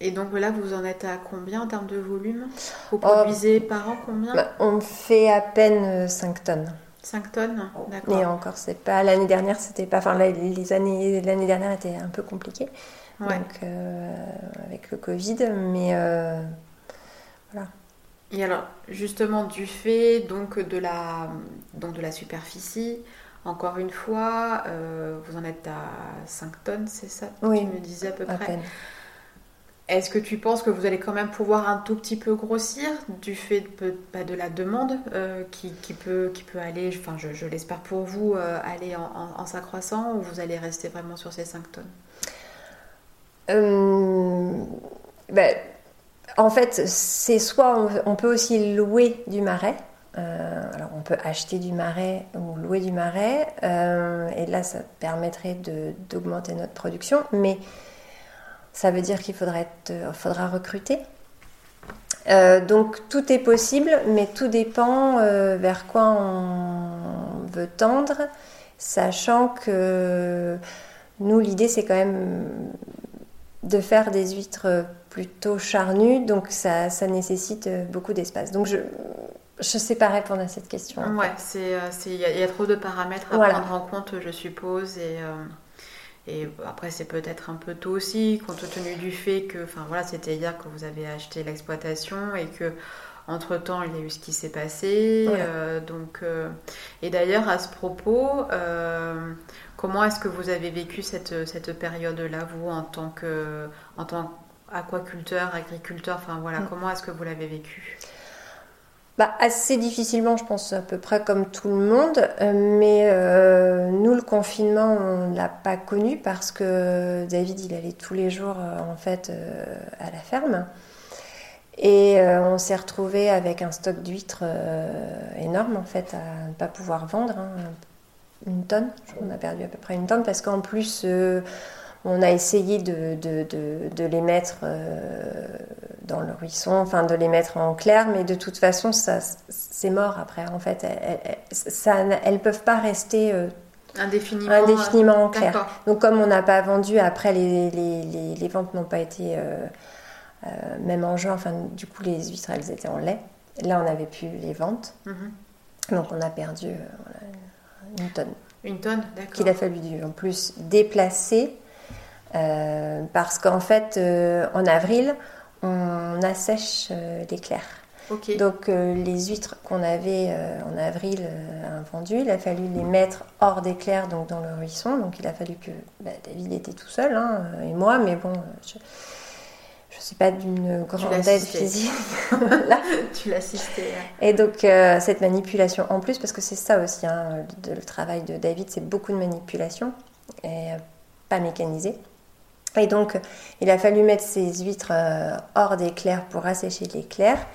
et, donc là, vous en êtes à combien en termes de volume? Vous produisez oh, par an combien? bah, On fait à peine 5 euh, tonnes. 5 tonnes D'accord. Et encore, c'est pas. L'année dernière, c'était pas. Enfin, les années, l'année dernière était un peu compliquée. donc avec le Covid, mais voilà. Et alors, justement, du fait donc de la, donc de la superficie, encore une fois, euh, vous en êtes à 5 tonnes, c'est ça Oui. Tu me disais à peu près. Est-ce que tu penses que vous allez quand même pouvoir un tout petit peu grossir du fait de, bah, de la demande euh, qui, peut, qui peut aller, enfin je, l'espère pour vous, euh, aller en, s'accroissant ou vous allez rester vraiment sur ces 5 tonnes? Ben, En fait, c'est soit on, peut aussi louer du marais. Euh, alors on peut acheter du marais ou louer du marais, euh, et là ça permettrait d'augmenter notre production, mais ça veut dire qu'il faudra recruter. Euh, donc tout est possible, mais tout dépend vers quoi on veut tendre, sachant que nous l'idée c'est quand même de faire des huîtres plutôt charnues, donc ça, nécessite beaucoup d'espace. Je ne sais pas répondre à cette question. Ouais, euh, c'est, il y, a trop de paramètres à prendre en compte, je suppose, et, euh, et après c'est peut-être un peu tôt aussi, compte tenu du fait que, enfin voilà, c'était hier que vous avez acheté l'exploitation et que entre temps il y a eu ce qui s'est passé, euh, donc et d'ailleurs à ce propos, comment est-ce que vous avez vécu cette, cette période-là, vous en tant que en tant qu'aquaculteur, agriculteur, enfin voilà, mm. comment est-ce que vous l'avez vécu? Bah, Assez difficilement, je pense, à peu près comme tout le monde. Euh, mais euh, nous, le confinement, on ne l'a pas connu parce que David, il allait tous les jours, euh, en fait, à la ferme. Et on s'est retrouvé avec un stock d'huîtres énorme, en fait, à ne pas pouvoir vendre. Hein, une tonne, on a perdu à peu près une tonne parce qu'en plus on a essayé de, de, les mettre euh, dans le ruisson, enfin de les mettre en clair, mais de toute façon, ça, c'est mort après. En fait, elles ne peuvent pas rester euh, indéfiniment, indéfiniment en clair. Donc, comme on n'a pas vendu, après, les, les, les, ventes n'ont pas été, euh, même en juin, enfin, du coup, les huîtres, elles étaient en lait. Là, on n'avait plus les ventes. Mhm. Donc, on a perdu une tonne. Une tonne, d'accord. Qu'il a fallu en plus déplacer euh, parce qu'en fait, euh, en avril, on assèche euh, les clairs. Donc les huîtres qu'on avait en avril vendues, il a fallu les mettre hors des clairs, donc dans le ruisson. Donc il a fallu que bah, David était tout seul hein, et moi, mais bon, je ne suis pas d'une grande aide physique. tu l'assistais. Et donc cette manipulation en plus, parce que c'est ça aussi, hein, le travail de David, c'est beaucoup de manipulation et pas mécanisé. Et donc, il a fallu mettre ces huîtres euh, hors des clairs pour assécher les clairs.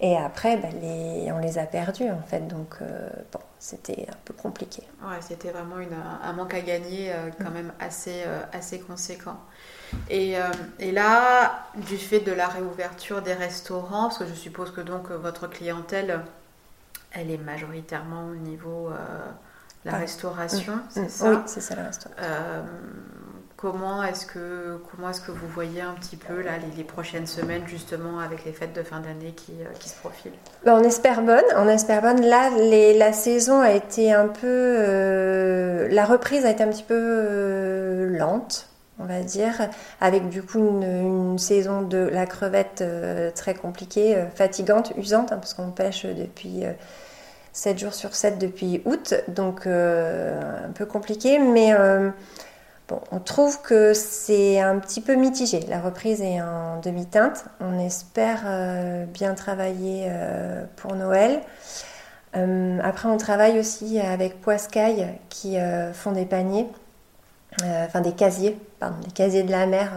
Et après, bah, les, on les a perdus en fait. Donc, euh, bon, c'était un peu compliqué. Ouais, c'était vraiment un manque à gagner euh, quand même assez, assez conséquent. Et, et, là, du fait de la réouverture des restaurants, parce que je suppose que donc votre clientèle, elle est majoritairement au niveau de la restauration, mm. c'est ça? Oui, c'est ça la restauration. Comment est-ce que comment est-ce que vous voyez un petit peu là les, prochaines semaines justement avec les fêtes de fin d'année qui, euh, qui, se profilent? Ben, On espère bonne, on espère bonne. Là, la saison a été un peu, euh, la reprise a été un petit peu euh, lente, on va dire, avec du coup une, saison de la crevette très compliquée, fatigante, usante, hein, parce qu'on pêche depuis 7 jours sur 7 depuis août, donc un peu compliqué, mais on trouve que c'est un petit peu mitigé. La reprise est en demi-teinte. On espère euh, bien travailler euh, pour Noël. Euh, après, on travaille aussi avec Poiscaille qui font des paniers, enfin des casiers, pardon, des casiers de la mer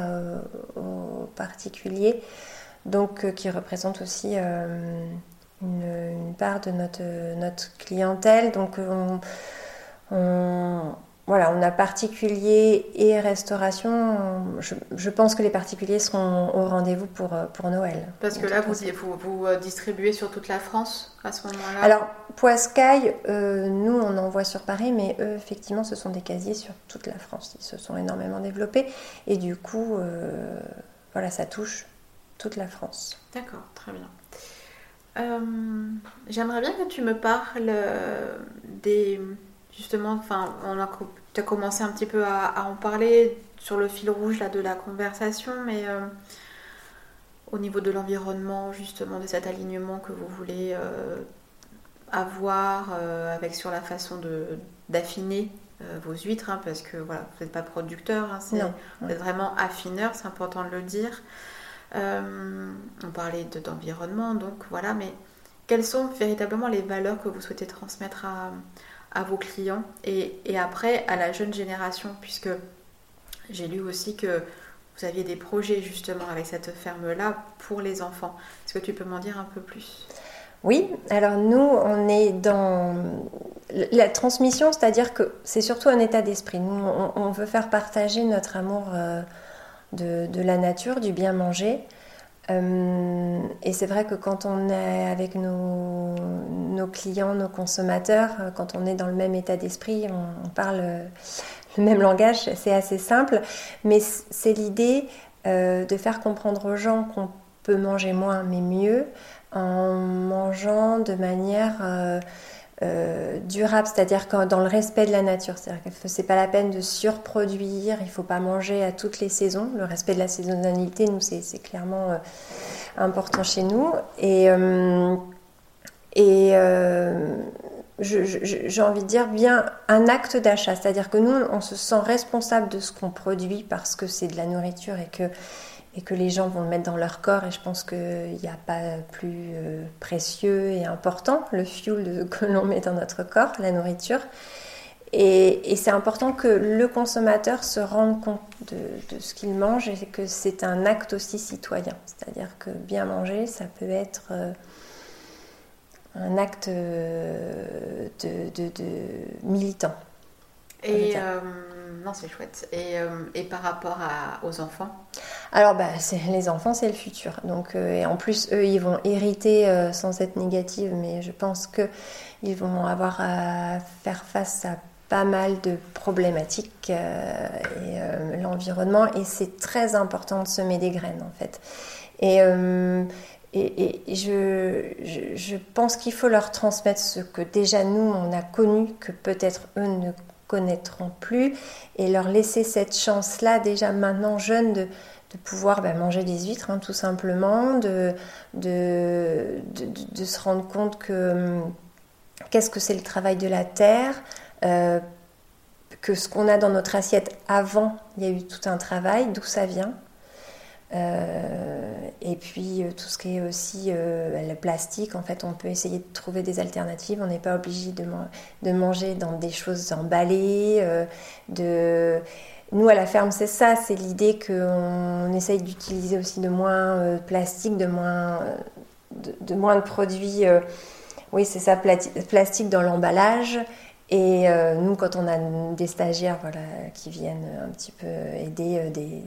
aux particuliers, donc qui représentent aussi une, part de notre, notre clientèle. Donc, on voilà, on a particulier et restauration. Je, pense que les particuliers seront au rendez-vous pour, euh, pour Noël. Parce que là, vous, vous, euh, distribuez sur toute la France à ce moment-là? Alors, Poiscaille, euh, nous, on envoie sur Paris, mais eux, effectivement, ce sont des casiers sur toute la France. Ils se sont énormément développés. Et du coup, voilà, ça touche toute la France. D'accord, très bien. J'aimerais bien que tu me parles des justement, enfin, on a, tu as commencé un petit peu à, en parler sur le fil rouge là, de la conversation, mais au niveau de l'environnement, justement, de cet alignement que vous voulez avoir avec sur la façon d'affiner vos huîtres, hein, parce que voilà, vous n'êtes pas producteur, hein, vous êtes vraiment affineur, c'est important de le dire. on parlait d'environnement, donc voilà, mais quelles sont véritablement les valeurs que vous souhaitez transmettre à, vos clients et, après à la jeune génération, puisque j'ai lu aussi que vous aviez des projets justement avec cette ferme-là pour les enfants. Est-ce que tu peux m'en dire un peu plus? Oui, alors nous, on est dans la transmission, c'est-à-dire que c'est surtout un état d'esprit. Nous, on, veut faire partager notre amour euh, de, la nature, du bien manger, euh, et c'est vrai que quand on est avec nos, clients, nos consommateurs, euh, quand on est dans le même état d'esprit, on, parle euh, le même langage, c'est assez simple, mais c'est l'idée de faire comprendre aux gens qu'on peut manger moins mais mieux en mangeant de manière durable, c'est-à-dire dans le respect de la nature. C'est-à-dire que c'est pas la peine de surproduire, il faut pas manger à toutes les saisons. Le respect de la saisonnalité, nous, c'est clairement euh, important chez nous. Et, euh, et j'ai envie de dire bien un acte d'achat, c'est-à-dire que nous, on se sent responsable de ce qu'on produit parce que c'est de la nourriture et que et que les gens vont le mettre dans leur corps. Et je pense qu'il n'y a pas plus euh, précieux et important le fuel que l'on met dans notre corps, la nourriture. Et, c'est important que le consommateur se rende compte de, ce qu'il mange et que c'est un acte aussi citoyen. C'est-à-dire que bien manger, ça peut être euh, un acte euh, de militant. Et euh, non, c'est chouette. Et, euh, et, par rapport à, aux enfants? Alors, bah, les enfants, c'est le futur. Donc, euh, et en plus, eux, ils vont hériter sans être négatifs, mais je pense qu'ils vont avoir à faire face à pas mal de problématiques et l'environnement. Et c'est très important de semer des graines, en fait. Et. Et, et, je, je, je pense qu'il faut leur transmettre ce que déjà nous, on a connu, que peut-être eux ne connaîtront plus et leur laisser cette chance-là déjà maintenant jeune de, pouvoir bah, manger des huîtres hein, tout simplement, de, se rendre compte que hum, qu'est-ce que c'est le travail de la terre, euh, que ce qu'on a dans notre assiette avant, il y a eu tout un travail, d'où ça vient. Euh, et puis euh, tout ce qui est aussi euh, le plastique, en fait, on peut essayer de trouver des alternatives. On n'est pas obligé de, de, manger dans des choses emballées. de... Nous, à la ferme, c'est ça, c'est l'idée qu'on essaye d'utiliser aussi de moins de plastique, de moins de, moins de produits. oui, c'est ça, plastique dans l'emballage. Et nous, quand on a des stagiaires voilà, qui viennent un petit peu aider des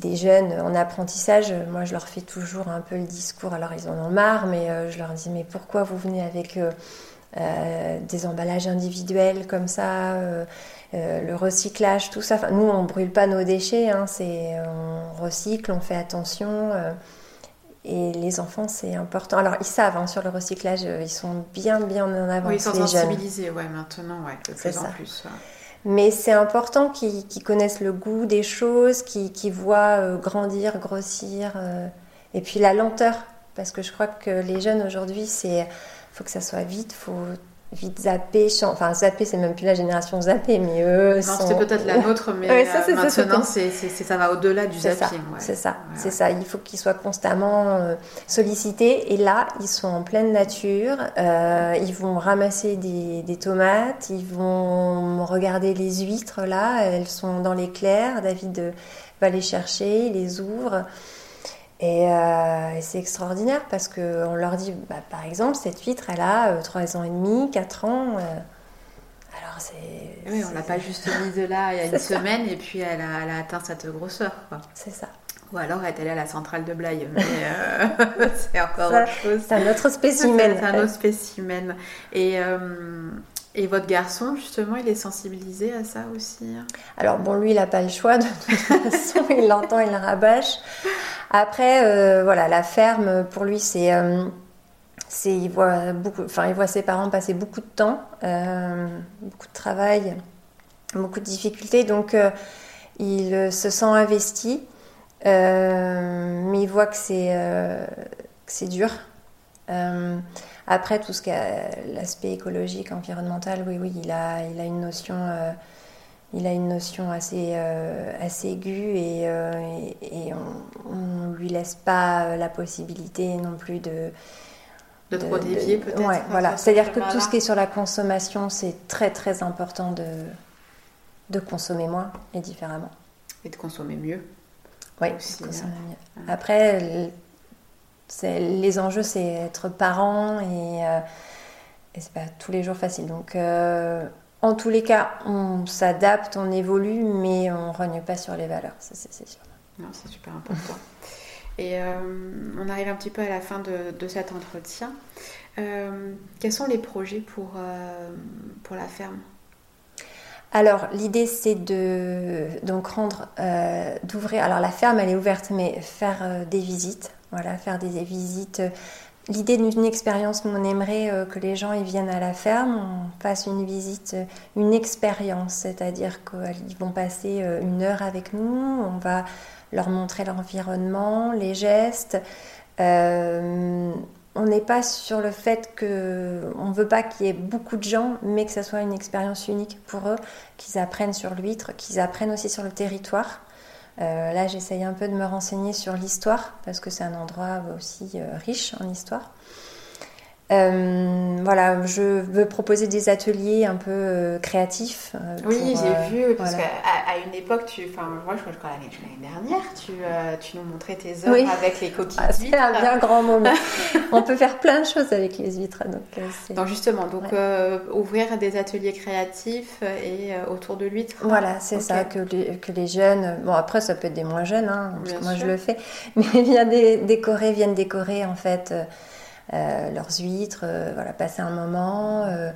des jeunes en apprentissage, moi je leur fais toujours un peu le discours, alors ils en ont marre, mais euh, je leur dis mais pourquoi vous venez avec euh, euh, des emballages individuels comme ça, le recyclage, tout ça? Enfin, nous on brûle pas nos déchets, hein, c'est on recycle, on fait attention. et les enfants, c'est important. Alors, ils savent hein, sur le recyclage, ils sont bien, bien en avance. Oui, ils sont sensibilisés, ouais, maintenant, ouais, de plus en plus. Mais c'est important qu'ils connaissent le goût des choses, qu'ils voient euh, grandir, grossir. Euh, et puis la lenteur, parce que je crois que les jeunes aujourd'hui, c'est faut que ça soit vite, faut vite zapper, enfin zapper c'est même plus la génération zapper, mais eux non, c'est peut-être la nôtre, mais euh, maintenant c'est, ça va au-delà du zapping. C'est ça, c'est ça. Il faut qu'ils soient constamment euh, sollicités et là ils sont en pleine nature, euh, ils vont ramasser des, des, tomates, ils vont regarder les huîtres là, elles sont dans l'éclair, David va les chercher, il les ouvre. Euh, et, c'est extraordinaire parce qu'on leur dit, bah, par exemple, cette huître, elle a 3 euh, ans et demi, 4 ans. Euh. alors c'est. Oui, on l'a pas juste mise là il y a une semaine et puis elle a, elle a atteint cette grosseur. C'est ça. Ou alors elle est allée à la centrale de Blaye, mais c'est encore autre chose. C'est un autre spécimen. c'est un autre spécimen. Et, et votre garçon, justement, il est sensibilisé à ça aussi hein? Alors, bon, lui, il n'a pas le choix, de toute façon, il l'entend, il la rabâche. Après, euh, voilà, la ferme, pour lui, c'est. Euh, il, voit il voit ses parents passer beaucoup de temps, euh, beaucoup de travail, beaucoup de difficultés. Donc, il se sent investi, mais il voit que c'est dur. Après, tout ce qui l'aspect écologique, environnemental, oui, oui, il a, il a une notion il a une notion assez, assez aiguë et, et, on ne lui laisse pas la possibilité non plus de, de trop dévier peut-être. Ouais, voilà. C'est-à-dire que tout ce qui est sur la consommation, c'est très très important de, de consommer moins et différemment. Et de consommer mieux. Oui, de consommer mieux. Après, les enjeux, c'est être parent et, euh, et c'est pas tous les jours facile. Donc, euh, en tous les cas, on s'adapte, on évolue, mais on ne rogne pas sur les valeurs, ça c'est sûr. Non, c'est super important. Et euh, on arrive un petit peu à la fin de, cet entretien. Euh, quels sont les projets pour, pour la ferme? Alors l'idée c'est de donc rendre d'ouvrir alors la ferme elle est ouverte mais faire des visites voilà faire des, visites L'idée d'une expérience, on aimerait que les gens ils viennent à la ferme, on fasse une visite, une expérience, c'est-à-dire qu'ils vont passer une heure avec nous, on va leur montrer l'environnement, les gestes. Euh, on n'est pas sur le fait que on veut pas qu'il y ait beaucoup de gens, mais que ça soit une expérience unique pour eux, qu'ils apprennent sur l'huître, qu'ils apprennent aussi sur le territoire. Euh, là, j'essaye un peu de me renseigner sur l'histoire parce que c'est un endroit aussi euh, riche en histoire. Euh, voilà, je veux proposer des ateliers un peu euh, créatifs. Euh, oui, j'ai vu, parce qu'à à une époque, tu, enfin, moi je crois que l'année dernière, tu, tu, nous montrais tes œuvres avec les coquilles ah, C'est un bien grand moment. On peut faire plein de choses avec les huîtres. Donc, donc justement, donc ouvrir des ateliers créatifs et autour de l'huître. Voilà, c'est ça, que les, que les jeunes, bon après ça peut être des moins jeunes, hein, parce que moi je le fais, mais bien décorer, viennent décorer en fait leurs huîtres, euh, voilà, passer un moment. Euh,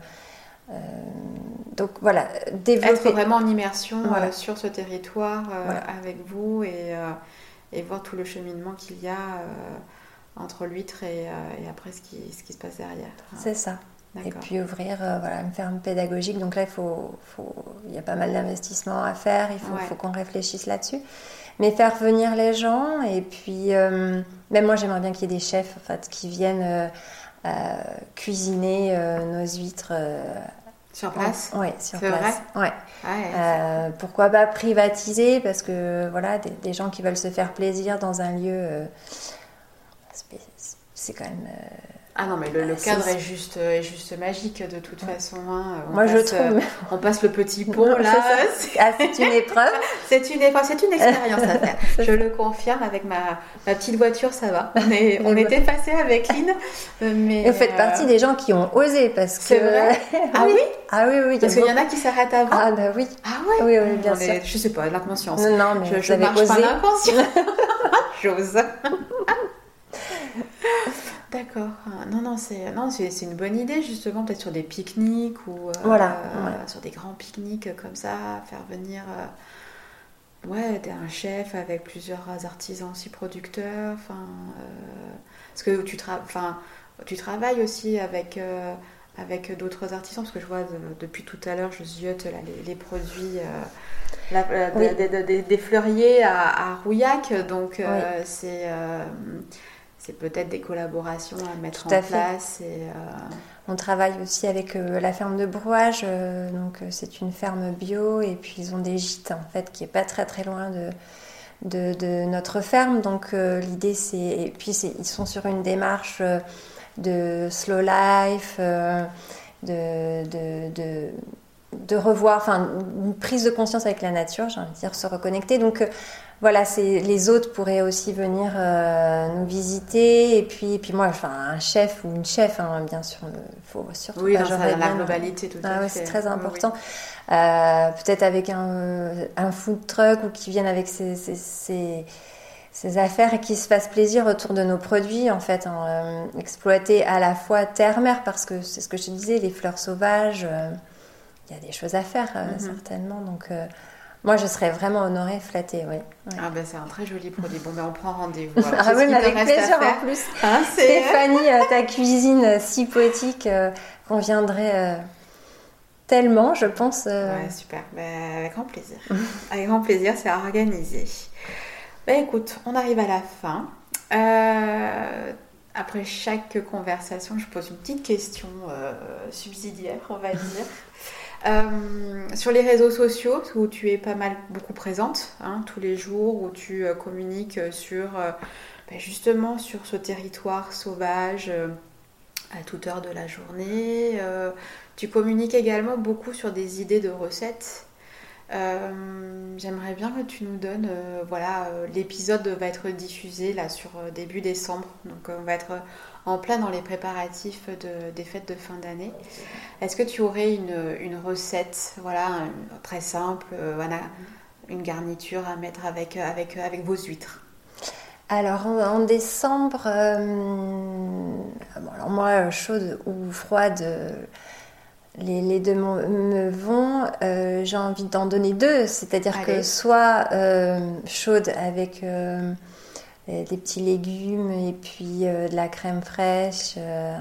donc voilà, développer. Être vraiment en immersion sur ce territoire avec vous et, et, voir tout le cheminement qu'il y a entre l'huître et, après ce qui, ce qui se passe derrière. C'est ça. Et puis ouvrir voilà, une ferme pédagogique. Donc là, il, faut, faut y a pas mal d'investissements à faire. Il faut, faut qu'on réfléchisse là-dessus mais faire venir les gens. Et puis, euh, même moi, j'aimerais bien qu'il y ait des chefs en fait, qui viennent euh, euh, cuisiner nos huîtres. sur place? Oui, sur place. Vrai? ouais. pourquoi pas privatiser? Parce que voilà, des, gens qui veulent se faire plaisir dans un lieu, c'est quand même ah non, mais le, cadre est juste, est juste magique de toute façon. Hein. Moi, je trouve. Euh, on passe le petit pont là. Ah, c'est une épreuve. c'est une épreuve, c'est une expérience à faire. Je le confirme avec ma, ma petite voiture, ça va. On, est, on était passé avec Lynn. Euh, mais, vous faites partie euh, des gens qui ont osé parce que. C'est vrai. ah oui? Ah oui, oui. Parce qu'il y en a qui s'arrêtent avant. Ah bah oui. Ah ouais? Oui, oui, bien sûr. je sais pas, l'inconscience. Non, non, mais je, je marche osé. pas l'inconscience. J'ose. D'accord. Non, non, c'est non, c'est une bonne idée justement, peut-être sur des pique-niques ou euh, voilà, sur des grands pique-niques comme ça, faire venir euh, ouais, un chef avec plusieurs artisans aussi producteurs. Enfin, euh, parce que tu, enfin, tu travailles aussi avec avec d'autres artisans, parce que je vois depuis tout à l'heure, je ziote là, les, produits des, fleuriers à, Rouillac, donc c'est c'est peut-être des collaborations à mettre en place. Et, euh, On travaille aussi avec euh, la ferme de Brouage, euh, donc c'est une ferme bio et puis ils ont des gîtes en fait qui est pas très très loin de, de, notre ferme. Donc l'idée c'est et puis ils sont sur une démarche de slow life, de, de, de revoir, enfin, une prise de conscience avec la nature, j'ai envie de dire, se reconnecter. Donc, voilà, c'est les autres pourraient aussi venir euh, nous visiter et puis et puis moi, enfin un chef ou une chef, hein, bien sûr, il faut surtout oui, pas dans la globalité tout ah, C'est très important. Euh, peut-être avec un, un, food truck ou qui viennent avec ses, ses, affaires et qui se fassent plaisir autour de nos produits en fait, hein, euh, exploiter à la fois terre-mer parce que c'est ce que je te disais, les fleurs sauvages, il y a des choses à faire mhm. certainement donc moi, je serais vraiment honorée, flattée, oui. Ah ben c'est un très joli produit. Bon ben on prend rendez-vous. ah oui, mais avec plaisir en plus. Hein, Stéphanie, euh, ta cuisine si poétique euh, qu'on viendrait tellement, je pense. Ouais, super. Bah, avec grand plaisir. avec grand plaisir, c'est organisé. Bah, écoute, on arrive à la fin. après chaque conversation, je pose une petite question subsidiaire, on va dire. Euh, sur les réseaux sociaux, où tu es pas mal beaucoup présente hein, tous les jours, où tu euh, communiques sur euh, ben, justement sur ce territoire sauvage à toute heure de la journée. tu communiques également beaucoup sur des idées de recettes. J'aimerais bien que tu nous donnes, voilà, l'épisode va être diffusé là sur début décembre, donc on va être en plein dans les préparatifs des fêtes de fin d'année. Est-ce que tu aurais une, recette, voilà, très simple, euh, voilà, une garniture à mettre avec, avec, avec vos huîtres? Alors en, décembre, euh, alors moi chaude ou froide, les, deux me vont. Euh, j'ai envie d'en donner deux, c'est-à-dire que soit chaude avec des petits légumes et puis euh, de la crème fraîche, euh,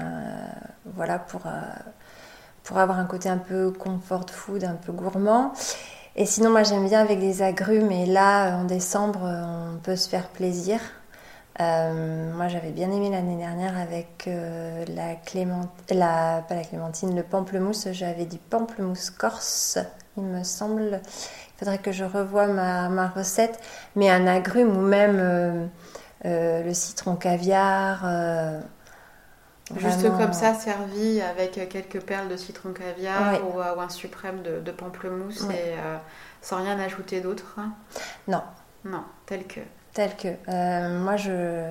voilà pour, euh, pour avoir un côté un peu comfort food, un peu gourmand. Et sinon, moi j'aime bien avec des agrumes et là en décembre on peut se faire plaisir. moi j'avais bien aimé l'année dernière avec la clémentine, la, pas la clémentine, le pamplemousse, j'avais du pamplemousse corse, il me semble. Il faudrait que je revoie ma, ma recette, mais un agrume ou même euh, le citron caviar. Euh, Juste comme ça, servi avec quelques perles de citron caviar ou, euh, un suprême de, pamplemousse et sans rien ajouter d'autre hein Non. Non, tel que. Tel que. moi, je.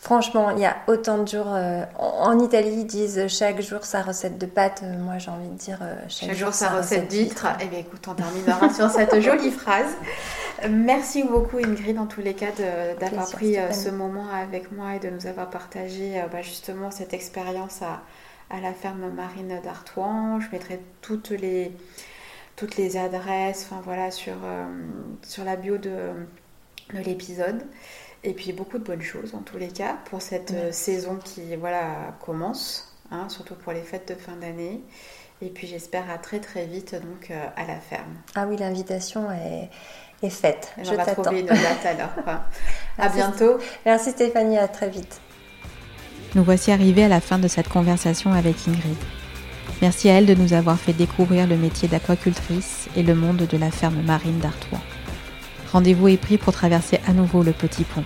Franchement, il y a autant de jours. en, Italie, ils disent chaque jour sa recette de pâte. moi, j'ai envie de dire chaque, jour, sa, recette d'huître. Eh bien, écoute, on terminera sur cette jolie phrase. Merci beaucoup Ingrid en tous les cas d'avoir pris euh, ce moment avec moi et de nous avoir partagé euh, bah, justement cette expérience à, la ferme marine d'Artois. Je mettrai toutes les, toutes les adresses enfin, voilà, sur, euh, sur la bio de, l'épisode. Et puis beaucoup de bonnes choses en tous les cas pour cette saison qui voilà, commence, hein, surtout pour les fêtes de fin d'année. Et puis j'espère à très très vite donc à la ferme. Ah oui, l'invitation est est faite. Je va trouver une date alors. à bientôt. Merci Stéphanie, à très vite. Nous voici arrivés à la fin de cette conversation avec Ingrid. Merci à elle de nous avoir fait découvrir le métier d'aquacultrice et le monde de la ferme marine d'Artois. Rendez-vous est pris pour traverser à nouveau le petit pont.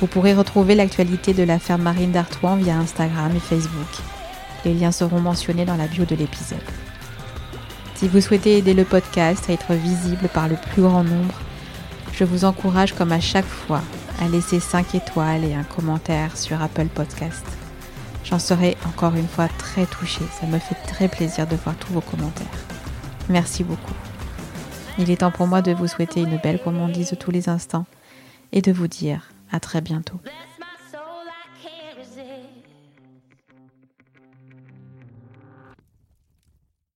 Vous pourrez retrouver l'actualité de la ferme marine d'Artois via Instagram et Facebook. Les liens seront mentionnés dans la bio de l'épisode. Si vous souhaitez aider le podcast à être visible par le plus grand nombre, je vous encourage comme à chaque fois à laisser 5 étoiles et un commentaire sur Apple Podcast. J'en serai encore une fois très touchée, ça me fait très plaisir de voir tous vos commentaires. Merci beaucoup. Il est temps pour moi de vous souhaiter une belle gourmandise tous les instants et de vous dire à très bientôt.